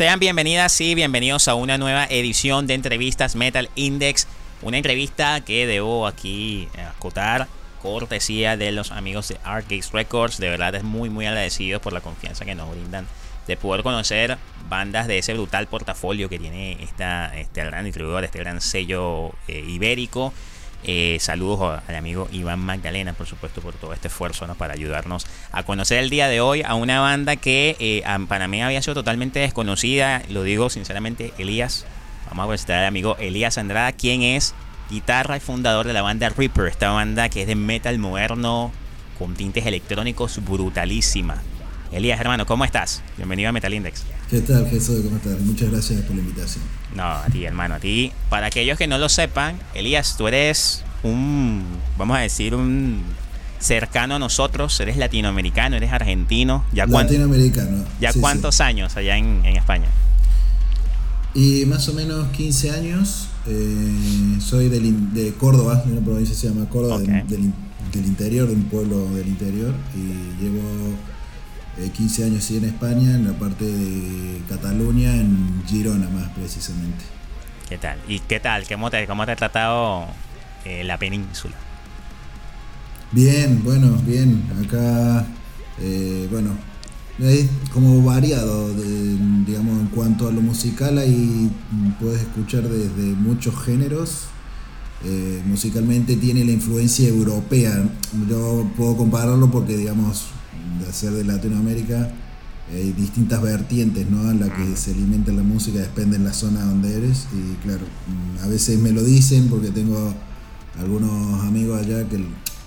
Sean bienvenidas y bienvenidos a una nueva edición de entrevistas Metal Index. Una entrevista que debo aquí acotar, cortesía de los amigos de Arcade Records. De verdad es muy muy agradecido por la confianza que nos brindan de poder conocer bandas de ese brutal portafolio que tiene esta, este gran distribuidor, este gran sello eh, ibérico. Eh, saludos al amigo Iván Magdalena, por supuesto, por todo este esfuerzo ¿no? para ayudarnos a conocer el día de hoy a una banda que eh, para mí había sido totalmente desconocida. Lo digo sinceramente, Elías. Vamos a presentar al amigo Elías Andrada, quien es guitarra y fundador de la banda Reaper, esta banda que es de metal moderno con tintes electrónicos brutalísima. Elías, hermano, ¿cómo estás? Bienvenido a Metal Index. ¿Qué tal, Jesús? ¿Cómo estás? Muchas gracias por la invitación. No, a ti, hermano, a ti. Para aquellos que no lo sepan, Elías, tú eres un, vamos a decir, un cercano a nosotros, eres latinoamericano, eres argentino. ¿Ya latinoamericano. ¿Ya cuántos años allá en, España? Y más o menos 15 años. Eh, soy de Córdoba, una provincia que se llama Córdoba, del, del, interior, de un pueblo del interior. Y llevo 15 años sí en España, en la parte de Cataluña, en Girona más precisamente. ¿Qué tal? ¿Y qué tal? ¿Cómo te, cómo te ha tratado eh, la península? Bien, bueno, bien. Acá, eh, bueno, es como variado, digamos, en cuanto a lo musical, ahí puedes escuchar desde muchos géneros. Eh, musicalmente tiene la influencia europea. Yo puedo compararlo porque, digamos, de ser de Latinoamérica, hay distintas vertientes ¿no? en la que se alimenta la música, depende de la zona donde eres. Y claro, mm, a veces me lo dicen porque tengo algunos amigos allá que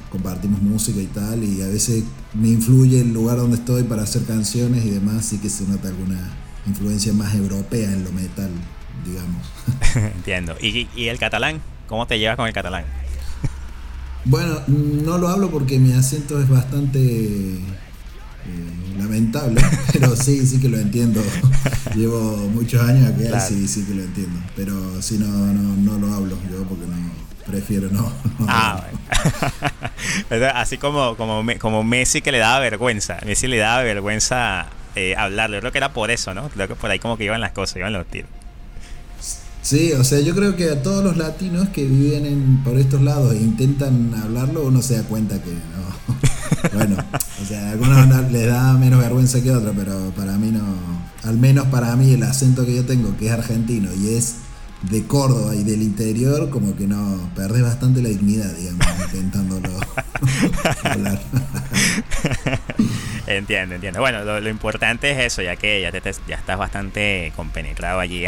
compartimos música y tal, y a veces me influye el lugar donde estoy para hacer canciones y demás, sí que se nota alguna influencia más europea en lo metal, digamos. Entiendo. ¿Y, ¿Y el catalán? ¿Cómo te llevas con el catalán? Bueno, no lo hablo porque mi acento es bastante eh, lamentable, pero sí, sí que lo entiendo. Llevo muchos años aquí, sí, sí que lo entiendo. Pero sí, no, no, no lo hablo yo porque no, prefiero no. Ah, Así como, como, como Messi que le daba vergüenza. Messi le daba vergüenza eh, hablarlo. creo que era por eso, ¿no? Creo que por ahí como que iban las cosas, iban los tiros. Sí, o sea, yo creo que a todos los latinos que viven por estos lados e intentan hablarlo, uno se da cuenta que no. bueno, o sea, a algunos les da menos vergüenza que a otros, pero para mí no. Al menos para mí el acento que yo tengo, que es argentino y es de Córdoba y del interior, como que no, perdés bastante la dignidad, digamos, intentándolo hablar. entiendo, entiendo. Bueno, lo, importante es eso, ya que ya, te, ya estás bastante compenetrado allí,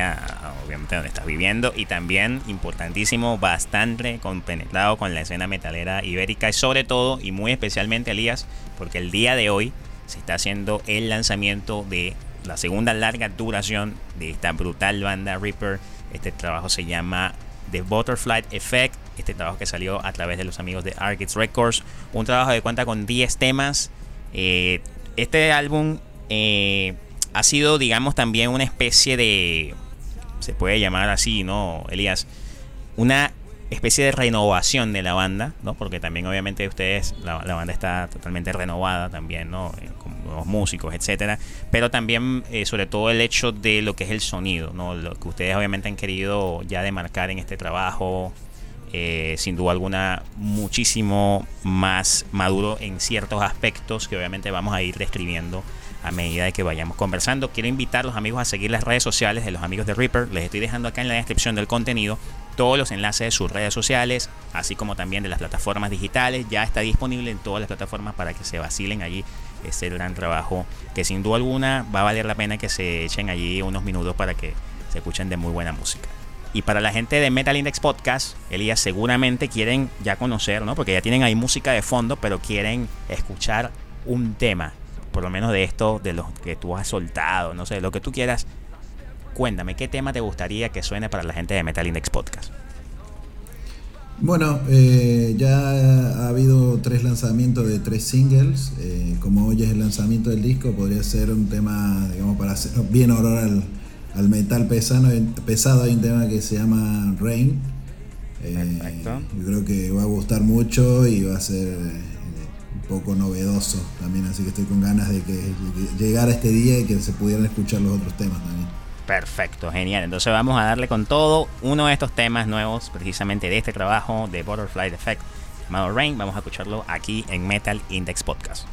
donde estás viviendo, y también, importantísimo, bastante compenetrado con la escena metalera ibérica, y sobre todo, y muy especialmente, Elías, porque el día de hoy se está haciendo el lanzamiento de la segunda larga duración de esta brutal banda Reaper este trabajo se llama The Butterfly Effect. Este trabajo que salió a través de los amigos de Arcade Records. Un trabajo que cuenta con 10 temas. Eh, este álbum eh, ha sido, digamos, también una especie de. Se puede llamar así, ¿no, Elías? Una especie de renovación de la banda, ¿no? Porque también obviamente ustedes, la, banda está totalmente renovada también, ¿no? Eh, con nuevos músicos, etcétera. Pero también, eh, sobre todo, el hecho de lo que es el sonido, ¿no? Lo que ustedes obviamente han querido ya demarcar en este trabajo, eh, sin duda alguna, muchísimo más maduro en ciertos aspectos que obviamente vamos a ir describiendo a medida de que vayamos conversando. Quiero invitar a los amigos a seguir las redes sociales de los amigos de Reaper. Les estoy dejando acá en la descripción del contenido todos los enlaces de sus redes sociales, así como también de las plataformas digitales. Ya está disponible en todas las plataformas para que se vacilen allí ese gran trabajo que sin duda alguna va a valer la pena que se echen allí unos minutos para que se escuchen de muy buena música. Y para la gente de Metal Index Podcast, Elías, seguramente quieren ya conocer, ¿no? Porque ya tienen ahí música de fondo, pero quieren escuchar un tema, por lo menos de esto, de los que tú has soltado, no sé, lo que tú quieras Cuéntame, ¿qué tema te gustaría que suene para la gente de Metal Index Podcast? Bueno, eh, ya ha habido tres lanzamientos de tres singles. Eh, como hoy es el lanzamiento del disco, podría ser un tema, digamos, para hacer bien honor al, metal pesado. pesado. Hay un tema que se llama Rain. Eh, yo creo que va a gustar mucho y va a ser poco novedoso también. Así que estoy con ganas de que llegara este día y que se pudieran escuchar los otros temas también. Perfecto, genial. Entonces vamos a darle con todo uno de estos temas nuevos, precisamente de este trabajo de Butterfly Effect, llamado Rain. Vamos a escucharlo aquí en Metal Index Podcast.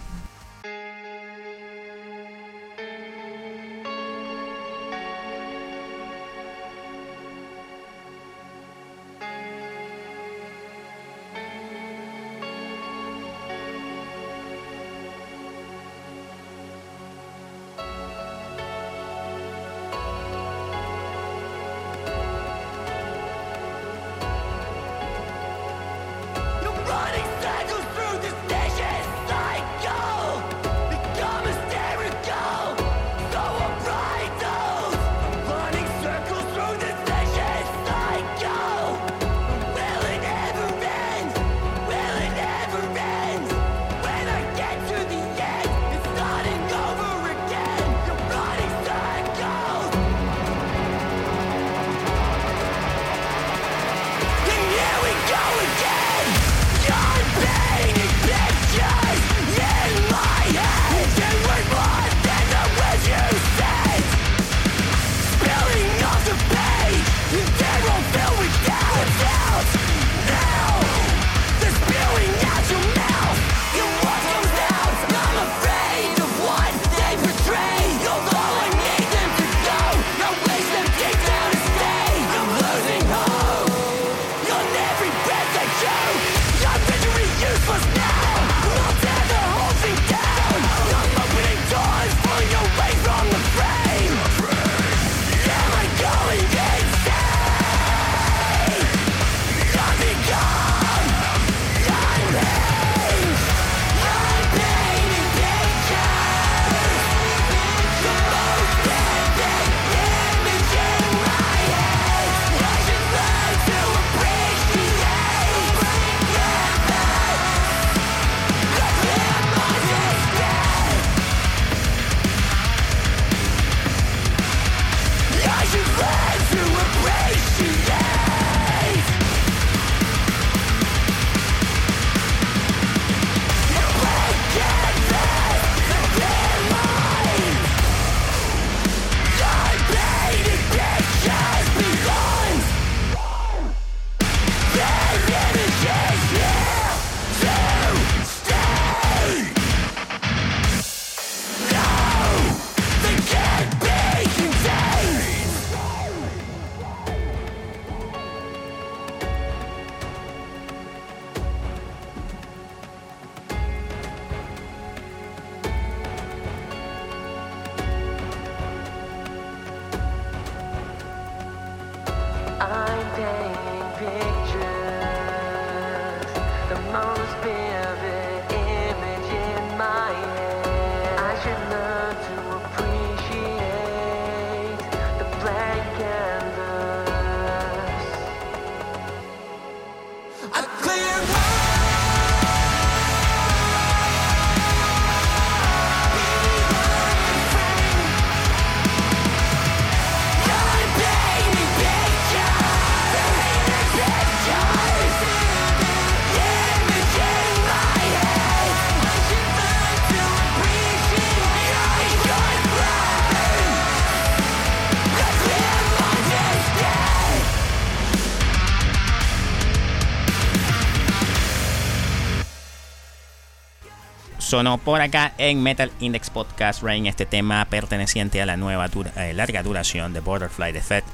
Sonó por acá en Metal Index Podcast Rain este tema perteneciente a la nueva eh, larga duración de Butterfly Effect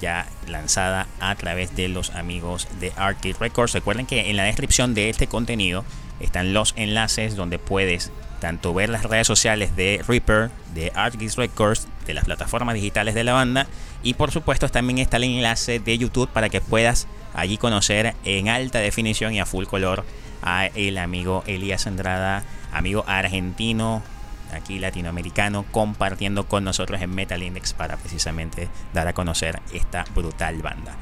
ya lanzada a través de los amigos de Arcade Records. Recuerden que en la descripción de este contenido están los enlaces donde puedes tanto ver las redes sociales de Reaper, de Arcade Records, de las plataformas digitales de la banda y por supuesto también está el enlace de YouTube para que puedas allí conocer en alta definición y a full color a el amigo Elías Andrada amigo argentino, aquí latinoamericano, compartiendo con nosotros en Metal Index para precisamente dar a conocer esta brutal banda.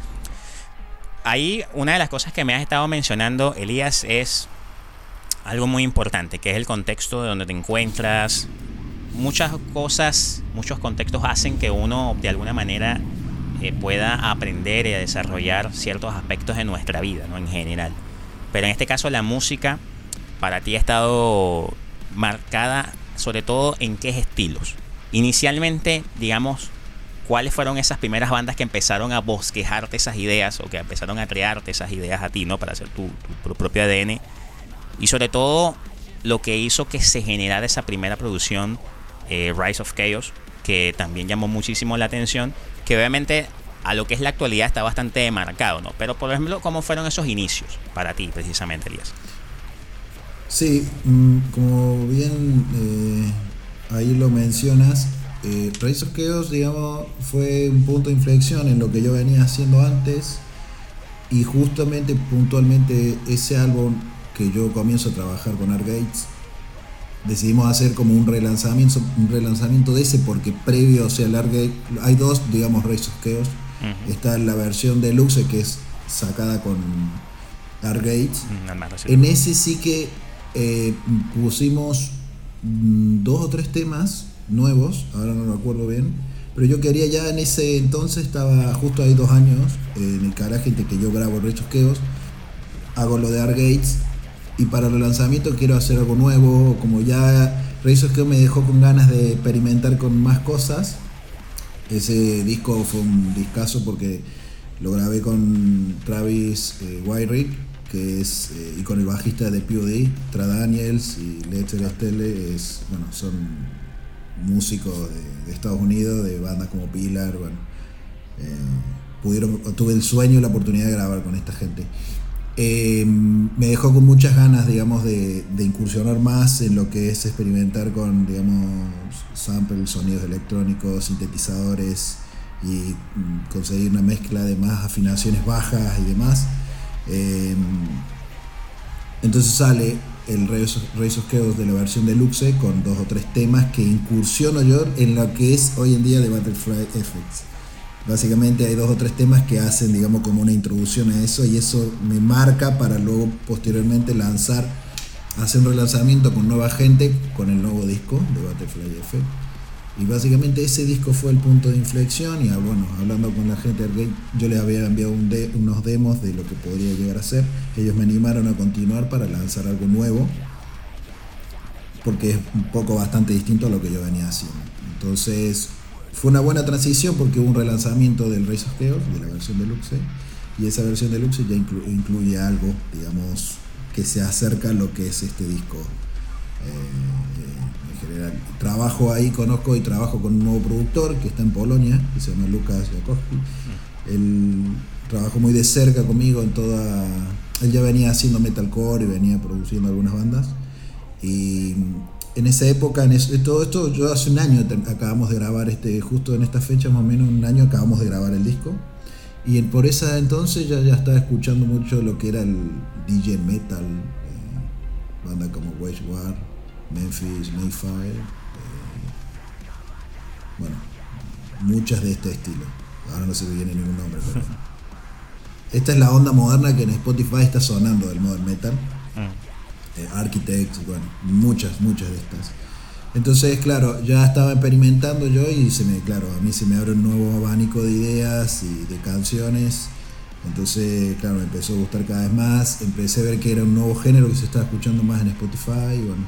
Ahí una de las cosas que me has estado mencionando, Elías, es algo muy importante, que es el contexto de donde te encuentras. Muchas cosas, muchos contextos hacen que uno de alguna manera eh, pueda aprender y desarrollar ciertos aspectos de nuestra vida, ¿no? En general. Pero en este caso la música para ti ha estado marcada sobre todo en qué estilos. Inicialmente, digamos, ¿cuáles fueron esas primeras bandas que empezaron a bosquejarte esas ideas o que empezaron a crearte esas ideas a ti, ¿no? Para hacer tu, propio ADN. Y sobre todo, lo que hizo que se generara esa primera producción, eh, Rise of Chaos, que también llamó muchísimo la atención, que obviamente a lo que es la actualidad está bastante marcado, ¿no? Pero por ejemplo, ¿cómo fueron esos inicios para ti precisamente, Elías? Sí, mm, como bien eh, ahí lo mencionas, eh, Rise of Chaos, digamos, fue un punto de inflexión en lo que yo venía haciendo antes y justamente puntualmente ese álbum que yo comienzo a trabajar con Art Gates decidimos hacer como un relanzamiento un relanzamiento de ese porque previo o sea el Art hay dos digamos Rise of Chaos está la versión deluxe que es sacada con Art Gates. En ese sí que eh, pusimos mm, dos o tres temas nuevos, ahora no lo acuerdo bien, pero yo quería ya en ese entonces, estaba justo ahí dos años, en el garaje que yo grabo Rechosqueos, hago lo de Art Gates, y para el lanzamiento quiero hacer algo nuevo, como ya Rechosqueos me dejó con ganas de experimentar con más cosas, ese disco fue un discazo porque lo grabé con Travis eh, que es, eh, y con el bajista de POD, Tra Daniels y Lester Estelle, es, bueno, son músicos de, Estados Unidos, de bandas como Pilar, bueno, eh, tuve el sueño y la oportunidad de grabar con esta gente. Eh, me dejó con muchas ganas, digamos, de, incursionar más en lo que es experimentar con, digamos, samples, sonidos electrónicos, sintetizadores y mm, conseguir una mezcla de más afinaciones bajas y demás. Eh, entonces sale el of Chaos de la versión deluxe con dos o tres temas que incursiono yo en lo que es hoy en día de Butterfly Effects. Básicamente hay dos o tres temas que hacen, digamos, como una introducción a eso y eso me marca para luego posteriormente lanzar, hacer un relanzamiento con nueva gente con el nuevo disco de Butterfly Effect y básicamente ese disco fue el punto de inflexión y ah, bueno, hablando con la gente del Gate, yo les había enviado unos demos de lo que podría llegar a ser. Ellos me animaron a continuar para lanzar algo nuevo, porque es un poco bastante distinto a lo que yo venía haciendo. Entonces fue una buena transición porque hubo un relanzamiento del Race of Chaos, de la versión deluxe, y esa versión deluxe ya incluye algo, digamos, que se acerca a lo que es este disco. Eh, Trabajo ahí, conozco y trabajo con un nuevo productor que está en Polonia, que se llama Lucas Jakowski. Él trabajó muy de cerca conmigo en toda... Él ya venía haciendo metalcore y venía produciendo algunas bandas. Y en esa época, en todo esto, yo hace un año acabamos de grabar, este, justo en esta fecha, más o menos un año acabamos de grabar el disco. Y por esa entonces ya, ya estaba escuchando mucho lo que era el DJ metal, eh, banda como Wage War, Memphis, Mayfire, eh, bueno, muchas de este estilo. Ahora no se me viene ningún nombre, pero esta es la onda moderna que en Spotify está sonando del modern metal. Mm. Eh, Architects, bueno, muchas, muchas de estas. Entonces, claro, ya estaba experimentando yo y se me, claro, a mí se me abre un nuevo abanico de ideas y de canciones. Entonces, claro, me empezó a gustar cada vez más. Empecé a ver que era un nuevo género que se estaba escuchando más en Spotify. Y bueno,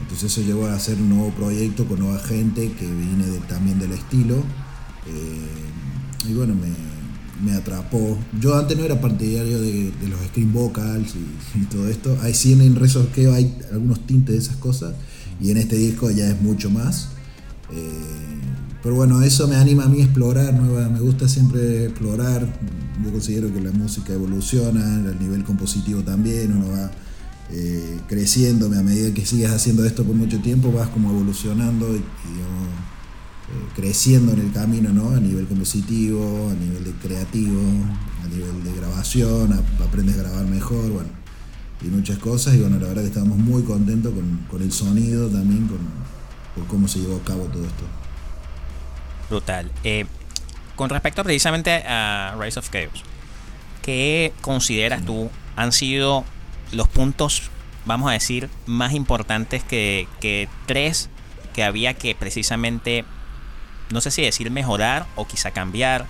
entonces eso llevó a hacer un nuevo proyecto con nueva gente que viene también del estilo. Eh, y bueno, me, atrapó. Yo antes no era partidario de, los screen vocals y, todo esto. Hay sí en Resorqueo hay algunos tintes de esas cosas. Y en este disco ya es mucho más. Eh, pero bueno, eso me anima a mí a explorar, nueva, me gusta siempre explorar. Yo considero que la música evoluciona, el nivel compositivo también, uno va eh, creciéndome a medida que sigues haciendo esto por mucho tiempo, vas como evolucionando y, eh, creciendo en el camino, ¿no? A nivel compositivo, a nivel de creativo, a nivel de grabación, aprendes a grabar mejor, bueno, y muchas cosas. Y bueno, la verdad que estamos muy contentos con, el sonido también, con, cómo se llevó a cabo todo esto. Brutal. Eh, con respecto precisamente a Rise of Chaos, ¿qué consideras tú han sido los puntos, vamos a decir, más importantes que, que tres que había que precisamente, no sé si decir mejorar o quizá cambiar,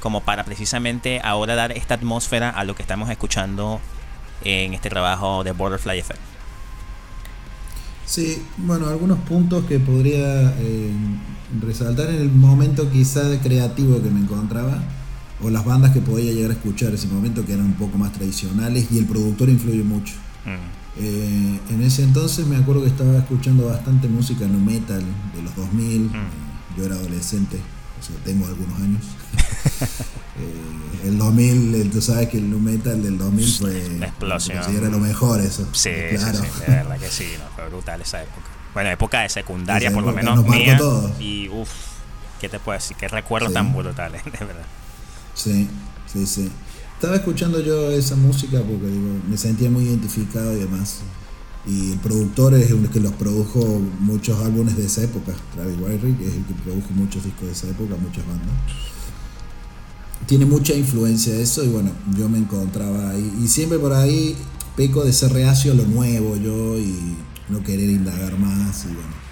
como para precisamente ahora dar esta atmósfera a lo que estamos escuchando en este trabajo de Borderfly Effect. Sí, bueno, algunos puntos que podría eh, resaltar en el momento quizá creativo que me encontraba o las bandas que podía llegar a escuchar ese momento que eran un poco más tradicionales y el productor influye mucho. Mm. Eh, en ese entonces me acuerdo que estaba escuchando bastante música no metal de los 2000, mm. yo era adolescente, o sea, tengo algunos años. Eh, el 2000, tú sabes que el nu metal del 2000 fue... Explosión. Era lo mejor eso. Sí, claro. sí, de verdad que sí, fue brutal esa época. Bueno, época de secundaria por lo menos mía. Y uff, ¿qué te puedo decir? Qué recuerdos tan brutales, de verdad. Sí, sí, sí. Estaba escuchando yo esa música porque digo, me sentía muy identificado y demás. Y el productor es el que los produjo muchos álbumes de esa época. Travis Wyrick es el que produjo muchos discos de esa época, muchas bandas. Tiene mucha influencia eso y bueno, yo me encontraba ahí. Y siempre por ahí peco de ser reacio a lo nuevo yo y no querer indagar más y bueno.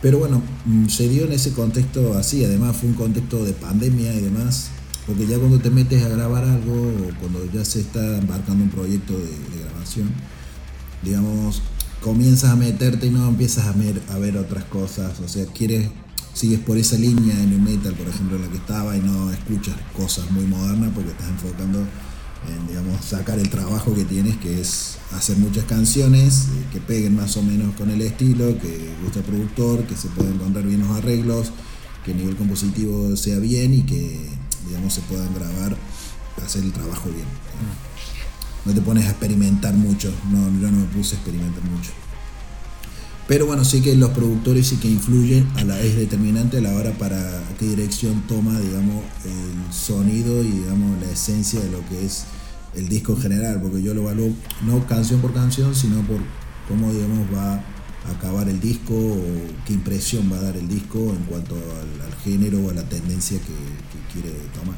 Pero bueno, mm, se dio en ese contexto así, además fue un contexto de pandemia y demás porque ya cuando te metes a grabar algo o cuando ya se está embarcando un proyecto de, grabación, digamos, comienzas a meterte y no empiezas a ver, a ver otras cosas. O sea, quieres, sigues por esa línea en el metal, por ejemplo, en la que estaba y no escuchas cosas muy modernas porque estás enfocando en, digamos, sacar el trabajo que tienes, que es hacer muchas canciones eh, que peguen más o menos con el estilo, que guste al productor, que se puedan encontrar bien los arreglos, que el nivel compositivo sea bien y que digamos, se puedan grabar, hacer el trabajo bien. No te pones a experimentar mucho, no, yo no me puse a experimentar mucho. Pero bueno, sí que los productores sí que influyen, a la, es determinante a la hora para qué dirección toma, digamos, el sonido y, digamos, la esencia de lo que es el disco en general, porque yo lo evalúo no canción por canción, sino por cómo, digamos, va acabar el disco qué impresión va a dar el disco en cuanto al, género o a la tendencia que, quiere tomar.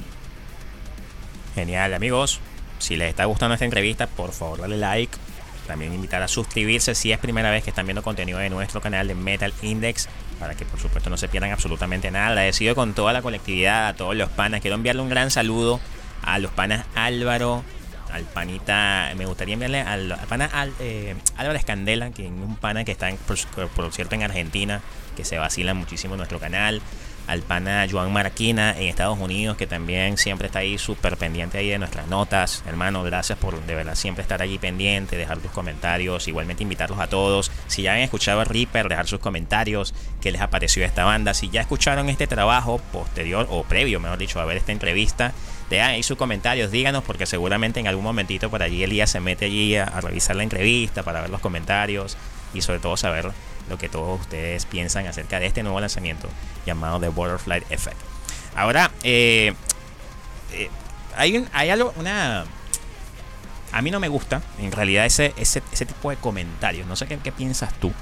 Genial, amigos. Si les está gustando esta entrevista, por favor dale like. También invitar a suscribirse si es primera vez que están viendo contenido de nuestro canal de Metal Index. Para que por supuesto no se pierdan absolutamente nada. Agradecido con toda la colectividad, a todos los panas. Quiero enviarle un gran saludo a los panas Álvaro, al panita, me gustaría enviarle al, pana eh, Álvaro Escandela, que es un pana que está, por, por, cierto, en Argentina, que se vacila muchísimo en nuestro canal al pana Joan Marquina en Estados Unidos, que también siempre está ahí súper pendiente ahí de nuestras notas. Hermano, gracias por de verdad siempre estar allí pendiente, dejar tus comentarios, igualmente invitarlos a todos. Si ya han escuchado a Reaper, dejar sus comentarios, qué les ha parecido esta banda. Si ya escucharon este trabajo posterior o previo, mejor dicho, a ver esta entrevista, dejan ahí sus comentarios, díganos, porque seguramente en algún momentito por allí Elías se mete allí a, a revisar la entrevista para ver los comentarios y sobre todo saber lo que todos ustedes piensan acerca de este nuevo lanzamiento llamado The Butterfly Effect. Ahora, eh, eh, hay, hay algo, una... A mí no me gusta, en realidad, ese, ese, tipo de comentarios. No sé qué, piensas tú.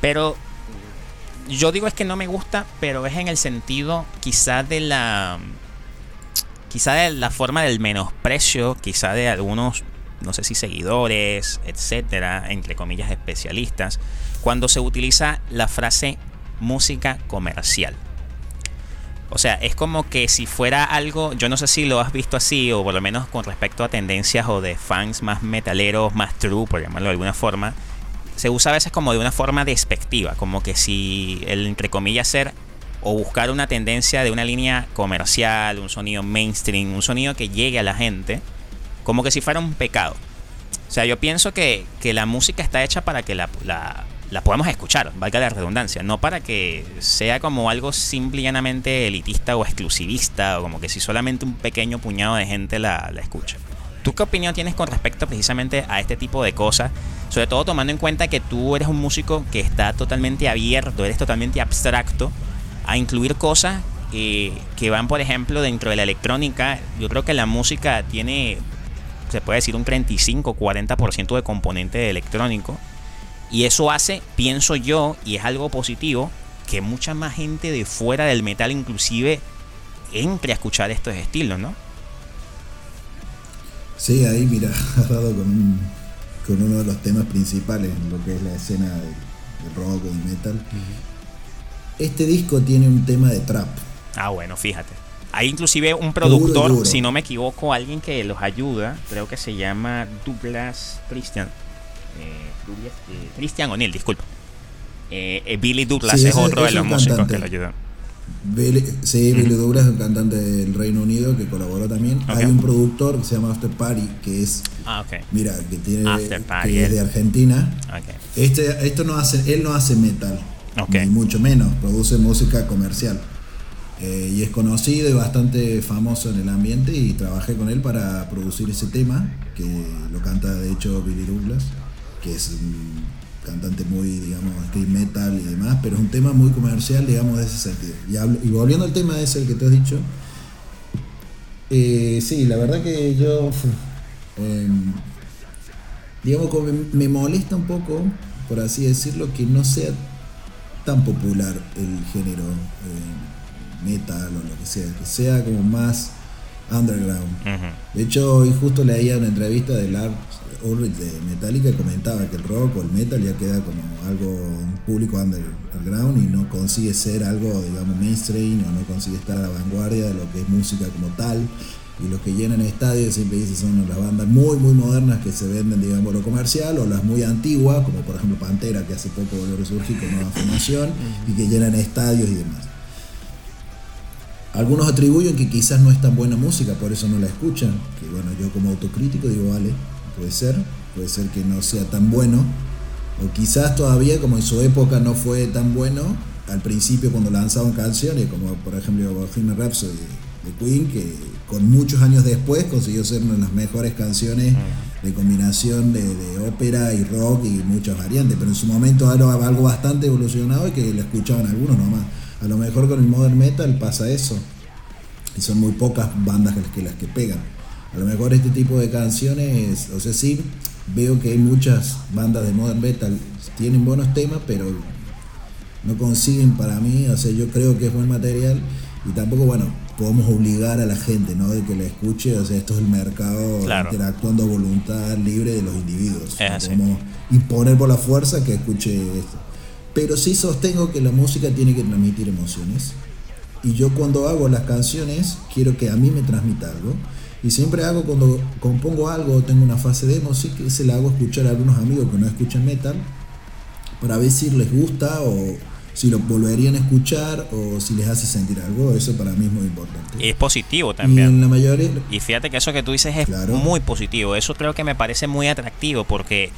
Pero yo digo es que no me gusta, pero es en el sentido quizá de la... Quizá de la forma del menosprecio, quizá de algunos no sé si seguidores, etcétera, entre comillas especialistas, cuando se utiliza la frase música comercial. O sea, es como que si fuera algo, yo no sé si lo has visto así, o por lo menos con respecto a tendencias o de fans más metaleros, más true, por llamarlo de alguna forma, se usa a veces como de una forma despectiva, como que si el entre comillas ser o buscar una tendencia de una línea comercial, un sonido mainstream, un sonido que llegue a la gente, como que si fuera un pecado. O sea, yo pienso que, la música está hecha para que la, la, podamos escuchar, valga la redundancia, no para que sea como algo simple y llanamente elitista o exclusivista, o como que si solamente un pequeño puñado de gente la, la escucha. ¿Tú qué opinión tienes con respecto precisamente a este tipo de cosas? Sobre todo tomando en cuenta que tú eres un músico que está totalmente abierto, eres totalmente abstracto a incluir cosas eh, que van, por ejemplo, dentro de la electrónica. Yo creo que la música tiene se puede decir un 35-40% de componente electrónico. Y eso hace, pienso yo, y es algo positivo, que mucha más gente de fuera del metal inclusive entre a escuchar estos estilos, ¿no? Sí, ahí mira, has dado con, con uno de los temas principales en lo que es la escena del, rock o del metal. Este disco tiene un tema de trap. Ah, bueno, fíjate. Hay inclusive un productor, si no me equivoco, alguien que los ayuda, creo que se llama Douglas Christian. Eh, eh, Christian O'Neill, disculpa. eh, Billy Douglas es otro de los músicos que lo ayudó. sí, Billy Douglas es un cantante del Reino Unido que colaboró también. Hay un productor que se llama After Party, que es. Ah, Mira, que tiene. que es de Argentina. Este, esto no hace, él no hace metal. Ni mucho menos. Produce música comercial. Eh, y es conocido y bastante famoso en el ambiente y trabajé con él para producir ese tema, que lo canta de hecho Billy Douglas, que es un cantante muy, digamos, street metal y demás, pero es un tema muy comercial, digamos, de ese sentido. Y, volviendo al tema ese que te has dicho, eh, sí, la verdad que yo, em, digamos, me molesta un poco, por así decirlo, que no sea tan popular el género. Metal o lo que sea, que sea como más underground. De hecho, hoy justo leía una entrevista de Lars Ulrich de Metallica que comentaba que el rock o el metal ya queda como algo un público underground y no consigue ser algo, digamos, mainstream o no consigue estar a la vanguardia de lo que es música como tal. Y los que llenan estadios siempre dicen son las bandas muy, muy modernas que se venden, digamos, lo comercial, o las muy antiguas, como por ejemplo Pantera, que hace poco volvió a resurgir con nueva formación, y que llenan estadios y demás. Algunos atribuyen que quizás no es tan buena música, por eso no la escuchan. Que bueno, yo como autocrítico digo, vale, puede ser, puede ser que no sea tan bueno. O quizás todavía, como en su época no fue tan bueno, al principio cuando lanzaban canciones, como por ejemplo Bohemian Rhapsody de Queen, que con muchos años después consiguió ser una de las mejores canciones de combinación de, ópera y rock y muchas variantes, pero en su momento era algo bastante evolucionado y que la escuchaban algunos nomás. A lo mejor con el modern metal pasa eso. Y son muy pocas bandas las que, las que pegan. A lo mejor este tipo de canciones, o sea, sí, veo que hay muchas bandas de modern metal, tienen buenos temas, pero no consiguen para mí, o sea, yo creo que es buen material y tampoco, bueno, podemos obligar a la gente, ¿no? De que la escuche, o sea, esto es el mercado interactuando a voluntad libre de los individuos. Es no imponer por la fuerza que escuche esto. Pero sí sostengo que la música tiene que transmitir emociones. Y yo cuando hago las canciones quiero que a mí me transmita algo. Y siempre hago cuando compongo algo o tengo una fase de que se la hago escuchar a algunos amigos que no escuchan metal para ver si les gusta o si lo volverían a escuchar o si les hace sentir algo. Eso para mí es muy importante. Y es positivo también. Y la mayoría... Y fíjate que eso que tú dices es muy positivo. Eso creo que me parece muy atractivo porque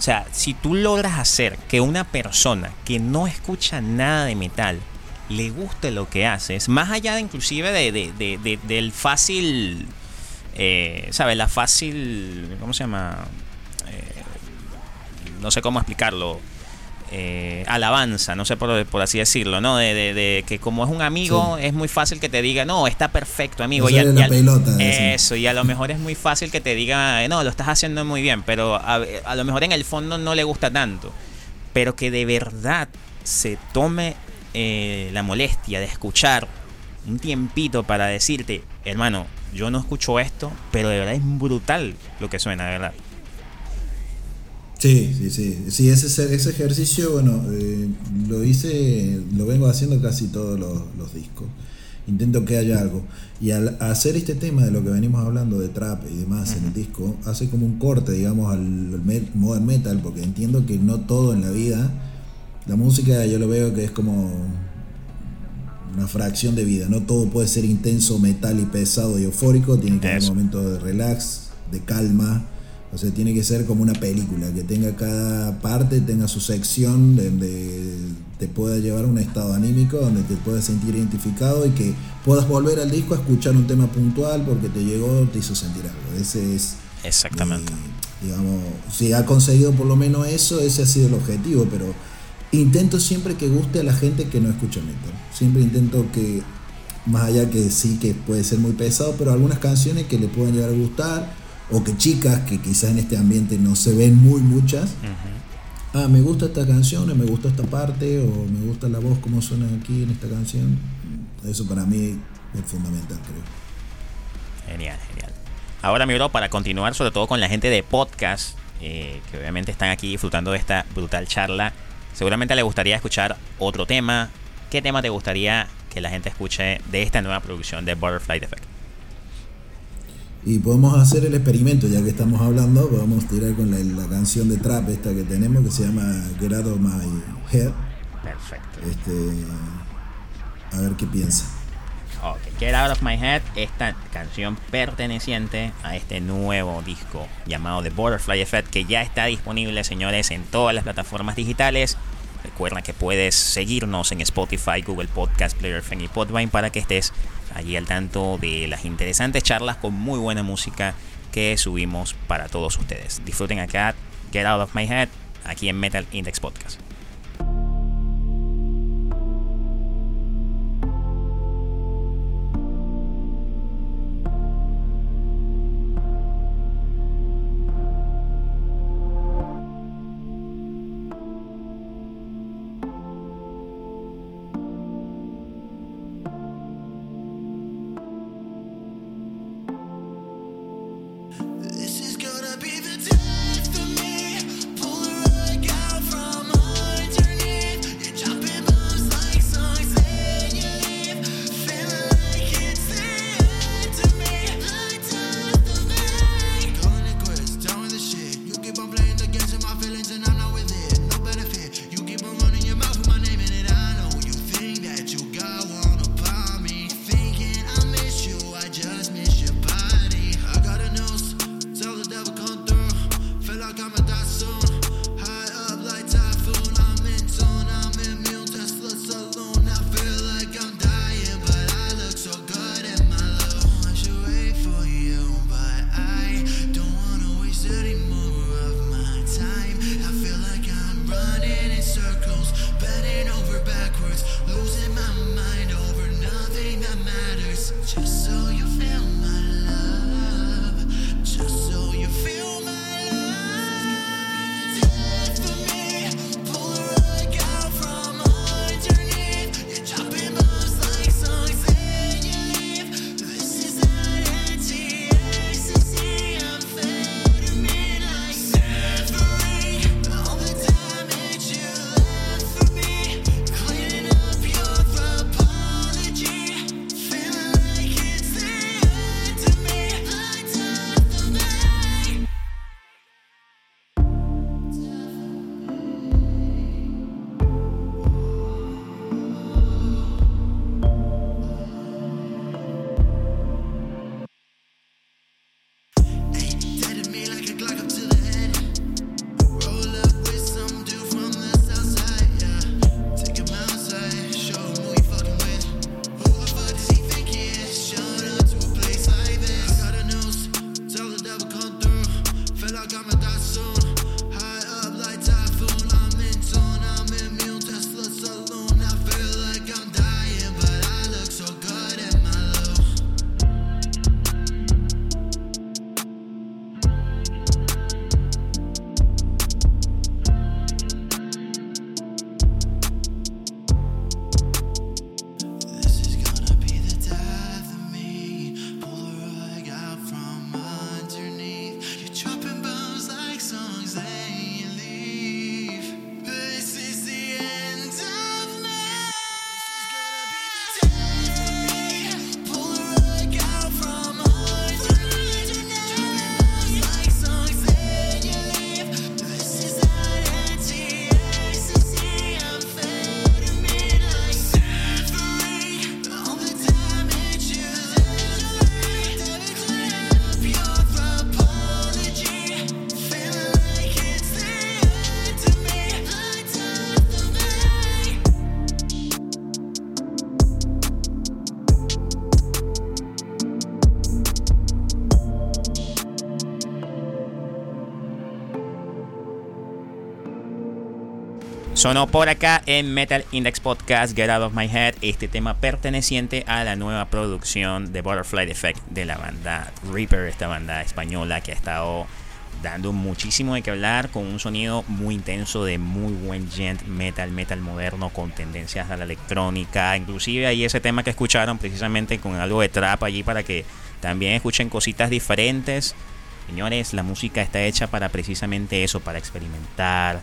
o sea, si tú logras hacer que una persona que no escucha nada de metal le guste lo que haces, más allá de inclusive de, del fácil, eh, ¿sabes? La fácil, ¿cómo se llama? Eh, no sé cómo explicarlo eh, alabanza, no sé por, así decirlo, ¿no? De, que como es un amigo, es muy fácil que te diga, no, está perfecto, amigo. y, eso, y a lo mejor es muy fácil que te diga, no, lo estás haciendo muy bien, pero a, lo mejor en el fondo no le gusta tanto. Pero que de verdad se tome eh, la molestia de escuchar un tiempito para decirte, hermano, yo no escucho esto, pero de verdad es brutal lo que suena, de verdad. Sí, sí, sí. Sí, ese, ese ejercicio, bueno, eh, lo hice, lo vengo haciendo casi todos los, discos. Intento que haya algo. Y al hacer este tema de lo que venimos hablando de trap y demás en el disco, hace como un corte, digamos, al modern metal, porque entiendo que no todo en la vida, la música yo lo veo que es como una fracción de vida, no todo puede ser intenso, metal y pesado y eufórico, tiene que haber momentos de relax, de calma o sea, tiene que ser como una película, que tenga cada parte, tenga su sección donde te pueda llevar a un estado anímico, donde te puedas sentir identificado y que puedas volver al disco a escuchar un tema puntual porque te llegó, te hizo sentir algo. Ese es... Exactamente. digamos, si ha conseguido por lo menos eso, ese ha sido el objetivo, pero intento siempre que guste a la gente que no escucha metal. Siempre intento que, más allá que sí que puede ser muy pesado, pero algunas canciones que le pueden llegar a gustar o que chicas que quizás en este ambiente no se ven muy muchas, ah, me gusta esta canción, o me gusta esta parte, o me gusta la voz como suena aquí en esta canción. Eso para mí es fundamental, creo. Genial, genial. Ahora, mi bro, para continuar, sobre todo con la gente de podcast, eh, que obviamente están aquí disfrutando de esta brutal charla, seguramente le gustaría escuchar otro tema. ¿Qué tema te gustaría que la gente escuche de esta nueva producción de Butterfly Effect? Y podemos hacer el experimento, ya que estamos hablando, podemos tirar con la, canción de trap esta que tenemos, que se llama Get Out of My Head, Perfecto. Este, a ver qué piensa. Ok, Get Out of My Head, esta canción perteneciente a este nuevo disco llamado The Butterfly Effect, que ya está disponible, señores, en todas las plataformas digitales. Recuerda que puedes seguirnos en Spotify, Google Podcast, Player FM y Podvine para que estés allí al tanto de las interesantes charlas con muy buena música que subimos para todos ustedes. Disfruten acá Get Out of My Head aquí en Metal Index Podcast. Sonó por acá en Metal Index Podcast Get Out of My Head este tema perteneciente a la nueva producción de Butterfly Effect de la banda Reaper, esta banda española que ha estado dando muchísimo de qué hablar con un sonido muy intenso de muy buen gent metal, metal moderno con tendencias a la electrónica, inclusive ahí ese tema que escucharon precisamente con algo de trap allí para que también escuchen cositas diferentes. Señores, la música está hecha para precisamente eso, para experimentar,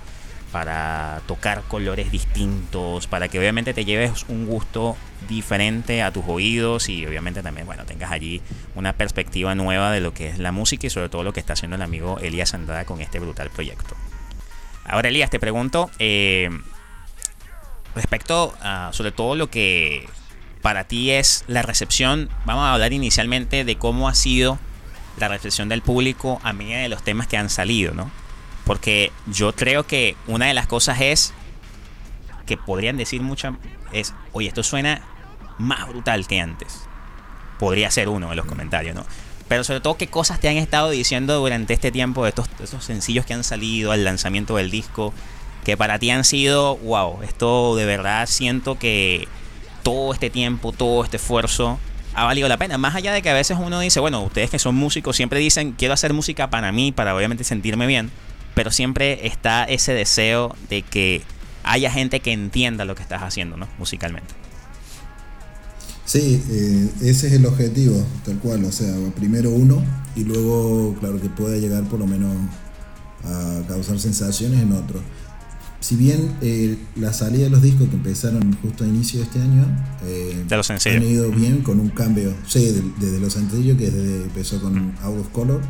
para tocar colores distintos, para que obviamente te lleves un gusto diferente a tus oídos y obviamente también, bueno, tengas allí una perspectiva nueva de lo que es la música y sobre todo lo que está haciendo el amigo Elías Andrada con este brutal proyecto. Ahora Elías, te pregunto, eh, respecto a sobre todo lo que para ti es la recepción, vamos a hablar inicialmente de cómo ha sido la recepción del público a medida de los temas que han salido, ¿no? Porque yo creo que una de las cosas es que podrían decir muchas es, oye, esto suena más brutal que antes. Podría ser uno de los comentarios, ¿no? Pero sobre todo, ¿qué cosas te han estado diciendo durante este tiempo de estos, estos sencillos que han salido al lanzamiento del disco? Que para ti han sido, wow, esto de verdad siento que todo este tiempo, todo este esfuerzo ha valido la pena. Más allá de que a veces uno dice, bueno, ustedes que son músicos siempre dicen, quiero hacer música para mí, para obviamente sentirme bien. Pero siempre está ese deseo de que haya gente que entienda lo que estás haciendo, ¿no? Musicalmente. Sí, eh, ese es el objetivo, tal cual. O sea, primero uno y luego, claro, que pueda llegar por lo menos a causar sensaciones en otro. Si bien eh, la salida de los discos que empezaron justo a inicio de este año eh, de los han ido bien con un cambio, sí, desde los sencillos que desde, empezó con Out of Color,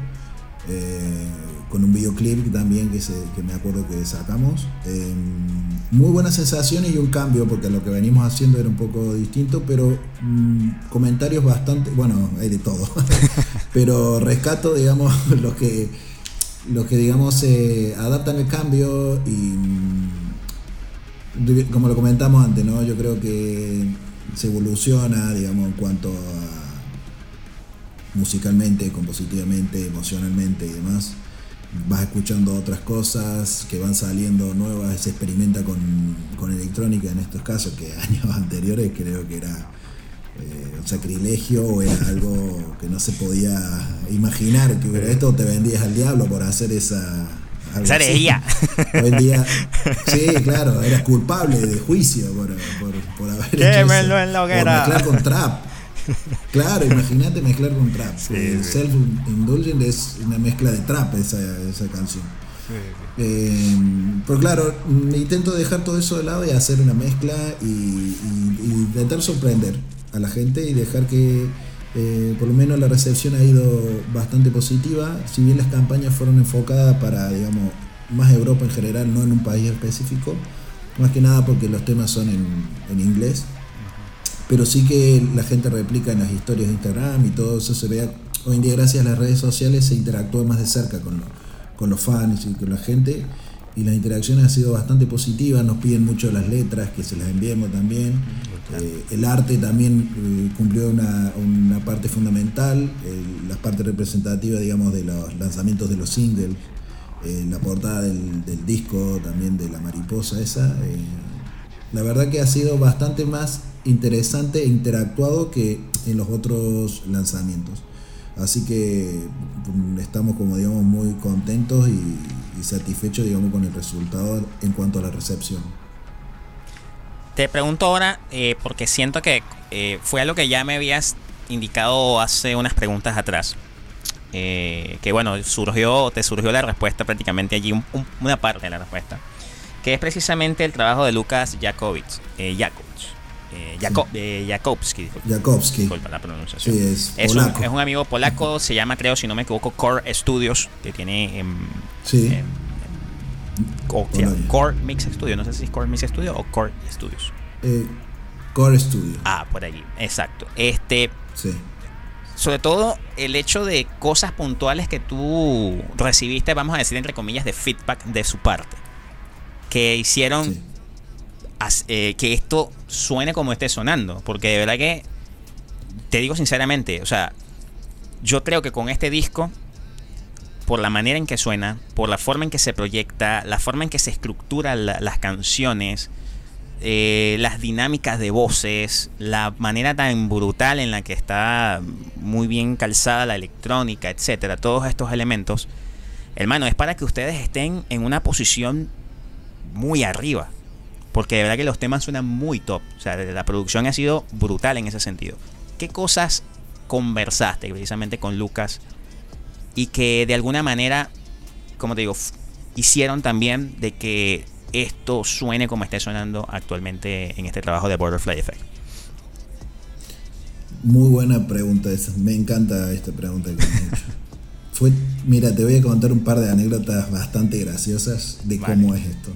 eh, con un videoclip también que, se, que me acuerdo que sacamos. Eh, muy buenas sensaciones y un cambio, porque lo que venimos haciendo era un poco distinto, pero mm, comentarios bastante, bueno, hay de todo, pero rescato, digamos, los que, los que digamos, adaptan el cambio y mm, como lo comentamos antes, ¿no? Yo creo que se evoluciona, digamos, en cuanto a musicalmente, compositivamente, emocionalmente y demás. Vas escuchando otras cosas que van saliendo nuevas, se experimenta con, electrónica en estos casos, que años anteriores creo que era eh, un sacrilegio o era algo que no se podía imaginar que hubiera esto, te vendías al diablo por hacer esa... Esa Hoy día, sí, claro, eras culpable de juicio por, por, haber hecho en lo que era. con trap. Claro, imagínate mezclar con trap. Self Indulgent es una mezcla de trap esa, esa canción. Eh, pero claro, intento dejar todo eso de lado y hacer una mezcla y, intentar sorprender a la gente y dejar que eh, por lo menos la recepción ha ido bastante positiva. Si bien las campañas fueron enfocadas para, digamos, más Europa en general, no en un país específico, más que nada porque los temas son en, en inglés pero sí que la gente replica en las historias de Instagram y todo eso se vea. Hoy en día, gracias a las redes sociales, se interactúa más de cerca con, con los fans y con la gente. Y las interacciones han sido bastante positivas, nos piden mucho las letras, que se las enviemos también. Eh, el arte también eh, cumplió una, una, parte fundamental, la parte representativa, digamos, de los lanzamientos de los singles, eh, la portada del, del, disco también de la mariposa esa. la verdad que ha sido bastante más interesante e interactuado que en los otros lanzamientos. Así que mm, estamos como digamos muy contentos y, satisfechos digamos con el resultado en cuanto a la recepción. Te pregunto ahora, eh, porque siento que eh, fue algo que ya me habías indicado hace unas preguntas atrás. Eh, que bueno, surgió, te surgió la respuesta prácticamente allí, una parte de la respuesta. Que es precisamente el trabajo de Lucas Jakovich. Eh, eh, Jakowski, disculpa, la pronunciación. es, es, un, es, un, amigo polaco, se llama, creo, si no me equivoco, Core Studios, que tiene en, sí. Core Mix Studio, no sé si es Core Mix Studio o Core Studios. Eh, Core Studio. Ah, por allí, exacto. Este, sí. Sobre todo el hecho de cosas puntuales que tú recibiste, vamos a decir entre comillas, de feedback de su parte, que hicieron eh, que esto suene como esté sonando. Porque de verdad que, te digo sinceramente, o sea, yo creo que con este disco, por la manera en que suena, por la forma en que se proyecta, la forma en que se estructuran las canciones, eh, las dinámicas de voces, la manera tan brutal en la que está muy bien calzada la electrónica, etcétera, todos estos elementos, hermano, es para que ustedes estén en una posición muy arriba. Porque de verdad que los temas suenan muy top. O sea, la producción ha sido brutal en ese sentido. ¿Qué cosas conversaste precisamente con Lucas y que de alguna manera, como te digo, hicieron también de que esto suene como esté sonando actualmente en este trabajo de Butterfly Effect? Muy buena pregunta esa. Me encanta esta pregunta que me hecho. Fue, mira, te voy a contar un par de anécdotas bastante graciosas de cómo es esto.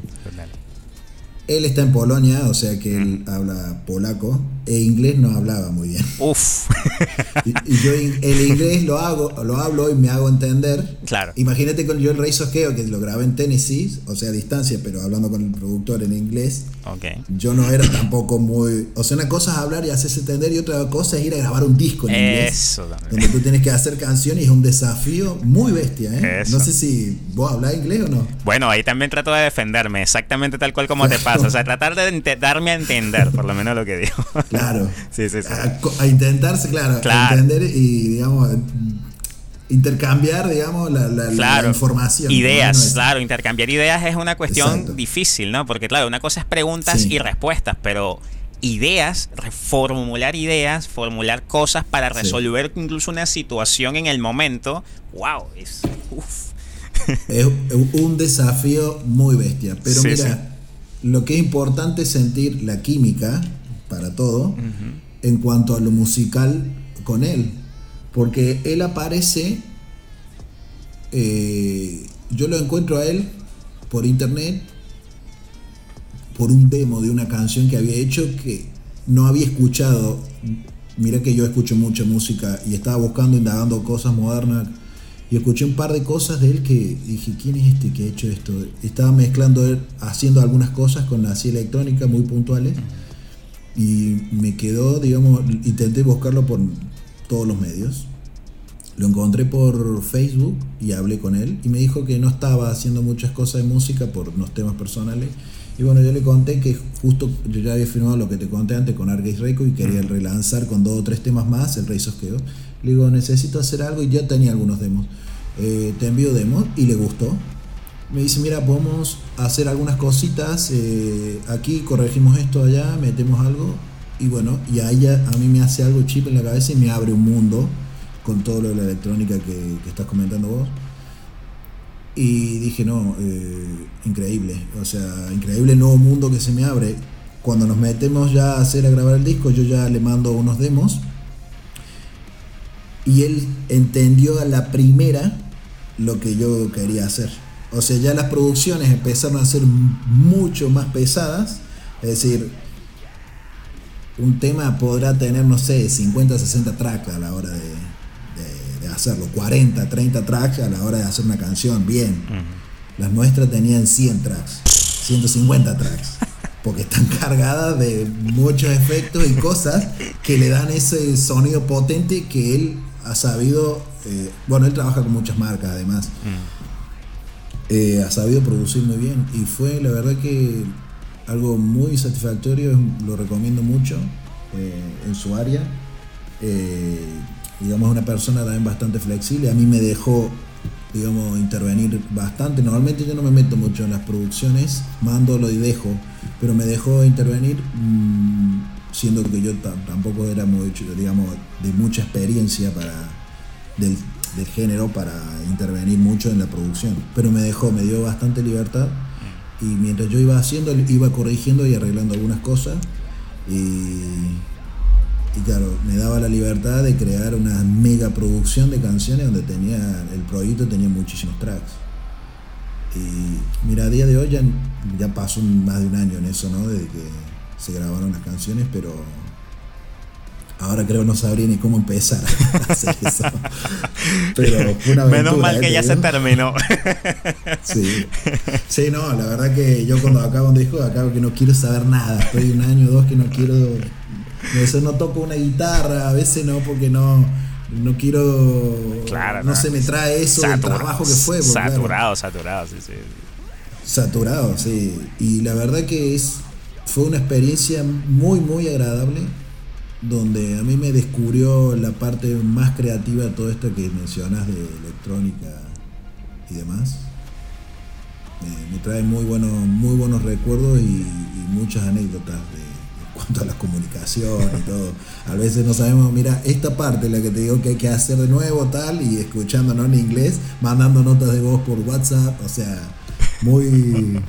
Él está en Polonia, o sea que él habla polaco, e inglés no hablaba muy bien. Uf. y, yo el inglés lo hago, lo hablo y me hago entender. Claro. Imagínate con yo el Rey Sosqueo, que lo grabé en Tennessee, o sea a distancia, pero hablando con el productor en inglés. Okay. Yo no era tampoco muy. O sea, una cosa es hablar y hacerse entender, y otra cosa es ir a grabar un disco en inglés. Eso también. Donde tú tienes que hacer canciones y es un desafío muy bestia, ¿eh? No sé si vos hablas inglés o no. Bueno, ahí también trato de defenderme, exactamente tal cual como te pasa. O sea, tratar de darme a entender, por lo menos lo que digo. Claro. sí, sí, sí. A, intentarse, claro, a entender y, digamos, intercambiar, digamos, la, información. Ideas, claro, intercambiar ideas es una cuestión difícil, ¿no? Porque, claro, una cosa es preguntas y respuestas, pero ideas, reformular ideas, formular cosas para resolver incluso una situación en el momento, wow, es... Es un desafío muy bestia, pero mira lo que es importante es sentir la química para todo en cuanto a lo musical con él. Porque él aparece, eh, yo lo encuentro a él por internet, por un demo de una canción que había hecho que no había escuchado. Mira que yo escucho mucha música y estaba buscando, indagando cosas modernas y escuché un par de cosas de él que dije, ¿quién es este que ha hecho esto? Estaba mezclando, haciendo algunas cosas con la así electrónica muy puntuales y me quedó, digamos, intenté buscarlo por todos los medios. Lo encontré por Facebook y hablé con él y me dijo que no estaba haciendo muchas cosas de música por unos temas personales. Y bueno, yo le conté que justo yo ya había firmado lo que te conté antes con Argais Reco y quería relanzar con dos o tres temas más el Rey Sosqueo. Le digo, necesito hacer algo y ya tenía algunos demos. Eh, te envío demos y le gustó. Me dice, mira, podemos hacer algunas cositas. Eh, aquí corregimos esto allá, metemos algo. Y bueno, y a a mí me hace algo chip en la cabeza y me abre un mundo con todo lo de la electrónica que, estás comentando vos. Y dije, no, eh, increíble. O sea, increíble nuevo mundo que se me abre. Cuando nos metemos ya a hacer a grabar el disco, yo ya le mando unos demos y él entendió a la primera lo que yo quería hacer. O sea, ya las producciones empezaron a ser mucho más pesadas. Es decir, un tema podrá tener, no sé, 50, 60 tracks a la hora de, hacerlo. 40, 30 tracks a la hora de hacer una canción. Bien. Las nuestras tenían 100 tracks, 150 tracks. Porque están cargadas de muchos efectos y cosas que le dan ese sonido potente que él ha sabido, eh, bueno, él trabaja con muchas marcas además, mm. Eh, ha sabido producir muy bien y fue la verdad que algo muy satisfactorio, lo recomiendo mucho eh, en su área. digamos, una persona también bastante flexible, a mí me dejó digamos, intervenir bastante. Normalmente yo no me meto mucho en las producciones, mando lo y dejo, pero me dejó intervenir mm, siendo que yo tampoco era muy, digamos, de mucha experiencia para del, género para intervenir mucho en la producción. Pero me dejó, me dio bastante libertad y mientras yo iba haciendo, iba corrigiendo y arreglando algunas cosas y, y claro, me daba la libertad de crear una mega producción de canciones donde tenía, el proyecto tenía muchísimos tracks. Y mira, a día de hoy ya, ya pasó más de un año en eso, ¿no? Desde que se grabaron las canciones, pero ahora creo no sabría ni cómo empezar a hacer eso. Pero una Menos mal que ¿eh? ya se terminó. Sí. sí, no, la verdad que yo cuando acabo un disco, acabo que no quiero saber nada. Estoy un año o dos que no quiero. A veces no toco una guitarra, a veces no, porque no. No quiero. Claro, no, se me trae eso del trabajo que fue. Saturado, saturado, sí, sí. Saturado, sí. Y la verdad que es fue una experiencia muy, muy agradable, donde a mí me descubrió la parte más creativa de todo esto que mencionas de electrónica y demás. Me, trae muy buenos, muy buenos recuerdos y, muchas anécdotas de, cuanto a la comunicación y todo. A veces no sabemos, mira, esta parte la que te digo que hay que hacer de nuevo, tal, y escuchándonos en inglés, mandando notas de voz por WhatsApp, o sea, muy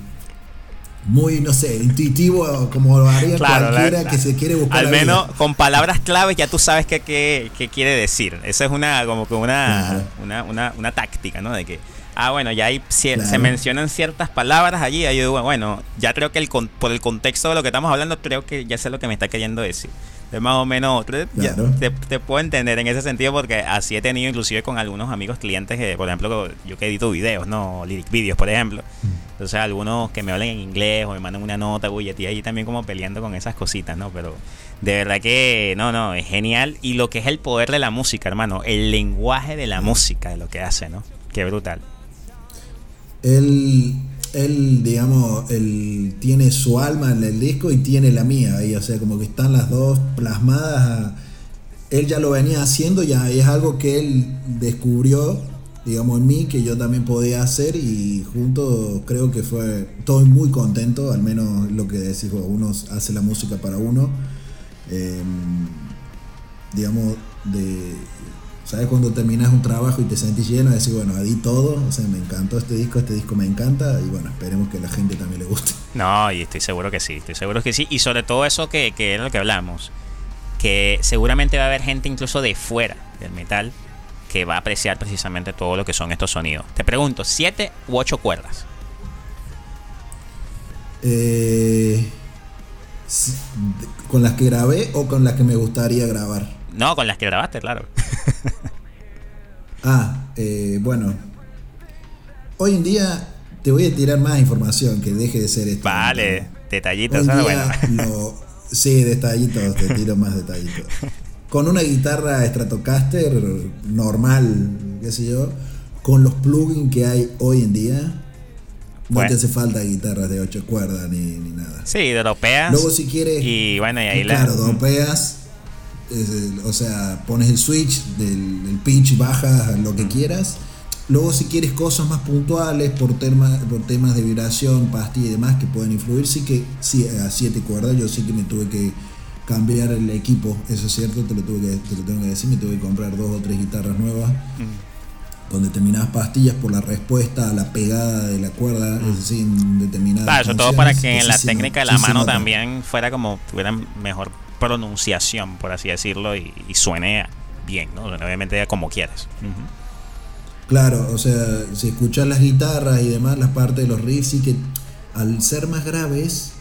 muy, no sé, intuitivo como lo haría cualquiera que se quiere buscar. Al menos con palabras claves ya tú sabes qué, qué, quiere decir. Esa es una como que una, una, una, una, táctica, ¿no? De que ah, bueno, ya hay, se mencionan ciertas palabras allí, ahí digo, bueno, ya creo que el, por el contexto de lo que estamos hablando, creo que ya sé lo que me está queriendo decir. Es más o menos, te, puedo entender en ese sentido porque así he tenido inclusive con algunos amigos clientes que, por ejemplo, yo que edito videos, ¿no? Lyric videos, por ejemplo. Mm. Entonces algunos que me hablan en inglés o me mandan una nota, y ahí también como peleando con esas cositas, ¿no? Pero de verdad que, no, no, es genial. Y lo que es el poder de la música, hermano, el lenguaje de la música, de lo que hace, ¿no? Qué brutal. Él, él, digamos, él tiene su alma en el disco y tiene la mía ahí, o sea, como que están las dos plasmadas. él ya lo venía haciendo, ya es algo que él descubrió, digamos, en mí, que yo también podía hacer y juntos creo que fue, estoy muy contento, al menos lo que decís uno hace la música para uno. Em, digamos, de ¿Sabes? Cuando terminas un trabajo y te sentís lleno, de decir, bueno, di todo, o sea, me encantó este disco, este disco me encanta, y bueno, esperemos que a la gente también le guste. No, y estoy seguro que sí, estoy seguro que sí, y sobre todo eso que, que es lo que hablamos, que seguramente va a haber gente incluso de fuera del metal que va a apreciar precisamente todo lo que son estos sonidos. Te pregunto, ¿siete u ocho cuerdas? Eh, ¿Con las que grabé o con las que me gustaría grabar? No, con las que grabaste, claro. ah, eh, bueno. Hoy en día te voy a tirar más información que deje de ser esto. Vale, detallitos, ¿no? bueno. sí, detallitos, te tiro más detallitos. Con una guitarra Stratocaster normal, qué sé yo, con los plugins que hay hoy en día, no te hace falta guitarras de 8 cuerdas ni, nada. Sí, dropeas. Luego si quieres... Y bueno, y ahí Claro, o sea, pones el switch del, pitch, bajas lo que quieras. Luego si quieres cosas más puntuales por, por temas de vibración, pastilla y demás que pueden influir, sí que sí, a siete cuerdas, yo sí que me tuve que cambiar el equipo, eso es cierto, te lo, tuve que, te lo tengo que decir, me tuve que comprar dos o tres guitarras nuevas. con determinadas pastillas por la respuesta a la pegada de la cuerda, es decir, en determinadas. Claro, sobre todo para que en la técnica de la mano también fuera como tuvieran mejor pronunciación, por así decirlo, y, suene bien, ¿no? Obviamente como quieras. Claro, o sea, si escuchas las guitarras y demás, las partes de los riffs, sí que al ser más graves,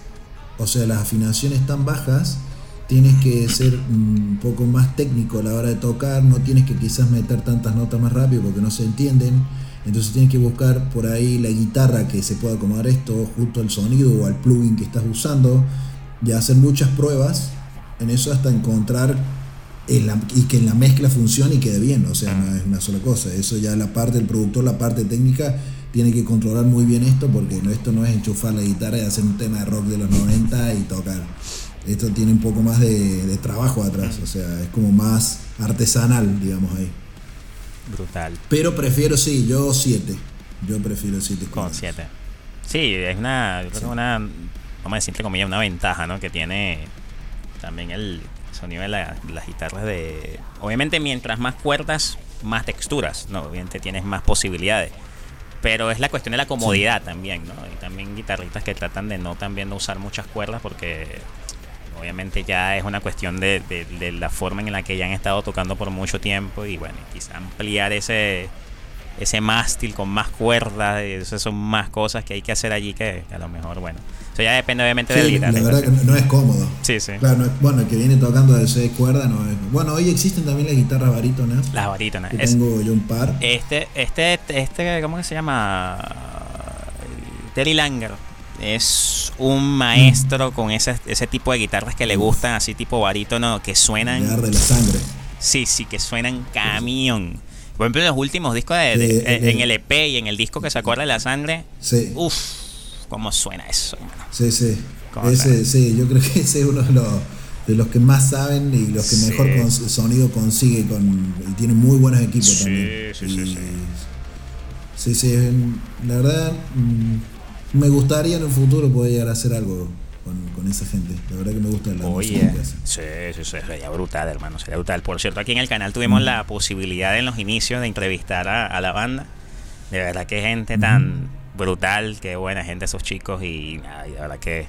o sea, las afinaciones tan bajas, tienes que ser un poco más técnico a la hora de tocar, no tienes que quizás meter tantas notas más rápido porque no se entienden. Entonces tienes que buscar por ahí la guitarra que se pueda acomodar esto junto al sonido o al plugin que estás usando y hacer muchas pruebas en eso hasta encontrar y que en la mezcla funcione y quede bien, o sea, no es una sola cosa. Eso ya la parte del productor, la parte técnica, tiene que controlar muy bien esto porque esto no es enchufar la guitarra y hacer un tema de rock de los 90 y tocar. Esto tiene un poco más de, trabajo atrás, o sea, es como más artesanal, digamos ahí. Brutal. Pero prefiero, sí, yo 7. Yo prefiero 7. Con 7. Sí, es una, una, vamos a decir entre comillas, una ventaja, ¿no? Que tiene también el sonido de, las guitarras de... Obviamente mientras más cuerdas, más texturas, ¿no? Obviamente tienes más posibilidades. Pero es la cuestión de la comodidad también, ¿no? Y también guitarristas que tratan de no también de usar muchas cuerdas porque obviamente ya es una cuestión de, de, la forma en la que ya han estado tocando por mucho tiempo y bueno, quizá ampliar ese ese mástil con más cuerdas, esas son más cosas que hay que hacer allí que, a lo mejor, bueno, eso ya depende obviamente del guitarra. La verdad que no, es cómodo. Sí, sí. Claro, bueno, el que viene tocando de seis cuerdas no es. Bueno, hoy existen también las guitarras barítonas. Las barítonas. tengo yo un par. Este, este, este, ¿cómo que se llama? Terry Langer es un maestro con ese, ese tipo de guitarras que le gustan, así tipo barítono, que suenan. de la sangre. Sí, sí, que suenan camión. Por ejemplo, en los últimos discos de, en el EP y en el disco que se acuerda de la sangre. Sí. Uff, cómo suena eso, Sí, sí. Ese, sí, yo creo que ese es uno de los, de los que más saben y los que mejor sonido consigue con, y tiene muy buenos equipos también. Sí, sí, sí. Sí, sí, la verdad mm, me gustaría en el futuro poder llegar a hacer algo con, esa gente. La verdad que me gusta la Oye, sí, sí, sí, sería brutal, hermano, sería brutal. Por cierto, aquí en el canal tuvimos la posibilidad en los inicios de entrevistar a, la banda. De verdad que gente tan brutal, qué buena gente esos chicos y, de verdad que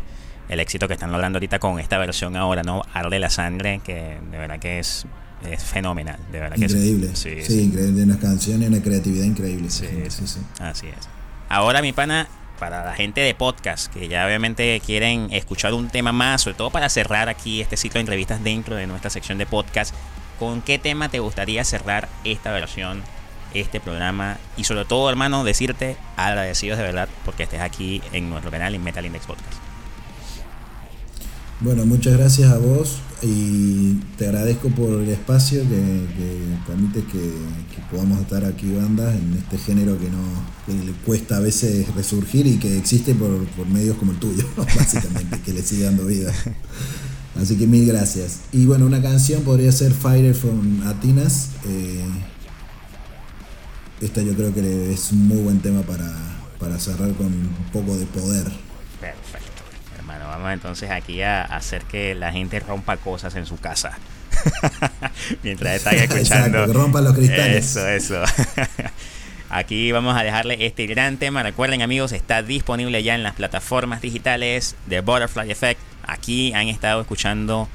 el éxito que están logrando ahorita con esta versión ahora, ¿no? Arde la sangre, que de verdad que es es fenomenal, de verdad increíble. que sí. Sí, increíble, unas canciones, una creatividad increíble. Sí, sí, sí, Así es. Ahora, mi pana, para la gente de podcast que ya obviamente quieren escuchar un tema más, sobre todo para cerrar aquí este ciclo de entrevistas dentro de nuestra sección de podcast, ¿con qué tema te gustaría cerrar esta versión, este programa? Y sobre todo, hermano, decirte agradecidos de verdad porque estés aquí en nuestro canal en Metal Index Podcast. Bueno, muchas gracias a vos y te agradezco por el espacio que, permite que, podamos estar aquí bandas en este género que no le cuesta a veces resurgir y que existe por, medios como el tuyo, básicamente, que le sigue dando vida. Así que mil gracias. Y bueno, una canción podría ser Fire from Atenas. Eh, esta yo creo que es un muy buen tema para, para cerrar con un poco de poder. Vamos entonces aquí a hacer que la gente rompa cosas en su casa. Mientras están escuchando. Exacto, que rompan los cristales. Eso, eso. Aquí vamos a dejarle este gran tema. Recuerden amigos, está disponible ya en las plataformas digitales de Butterfly Effect. Aquí han estado escuchando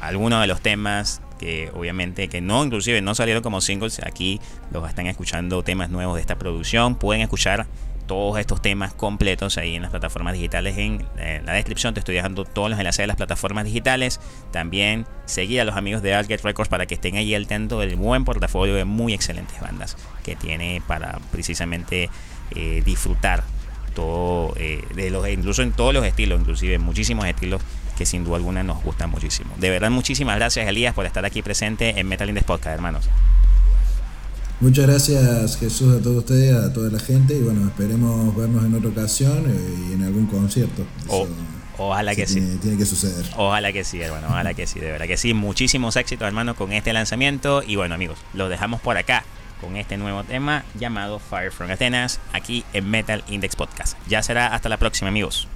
algunos de los temas que obviamente que no, inclusive no salieron como singles. Aquí los están escuchando temas nuevos de esta producción. Pueden escuchar todos estos temas completos ahí en las plataformas digitales. En, la descripción te estoy dejando todos los enlaces de las plataformas digitales. También seguir a los amigos de Arcade Records para que estén ahí al tanto del buen portafolio de muy excelentes bandas que tiene para precisamente eh, disfrutar todo eh, de los incluso en todos los estilos, inclusive muchísimos estilos que sin duda alguna nos gustan muchísimo. De verdad, muchísimas gracias Elías por estar aquí presente en Metal Index Podcast, hermanos. Muchas gracias Jesús a todos ustedes, a toda la gente y bueno, esperemos vernos en otra ocasión eh, y en algún concierto. ojalá que sí. Tiene que suceder. Ojalá que sí, hermano, ojalá que sí, de verdad que sí. Muchísimos éxitos, hermano, con este lanzamiento y bueno, amigos, lo dejamos por acá con este nuevo tema llamado Fire from Atenas aquí en Metal Index Podcast. Ya será hasta la próxima, amigos.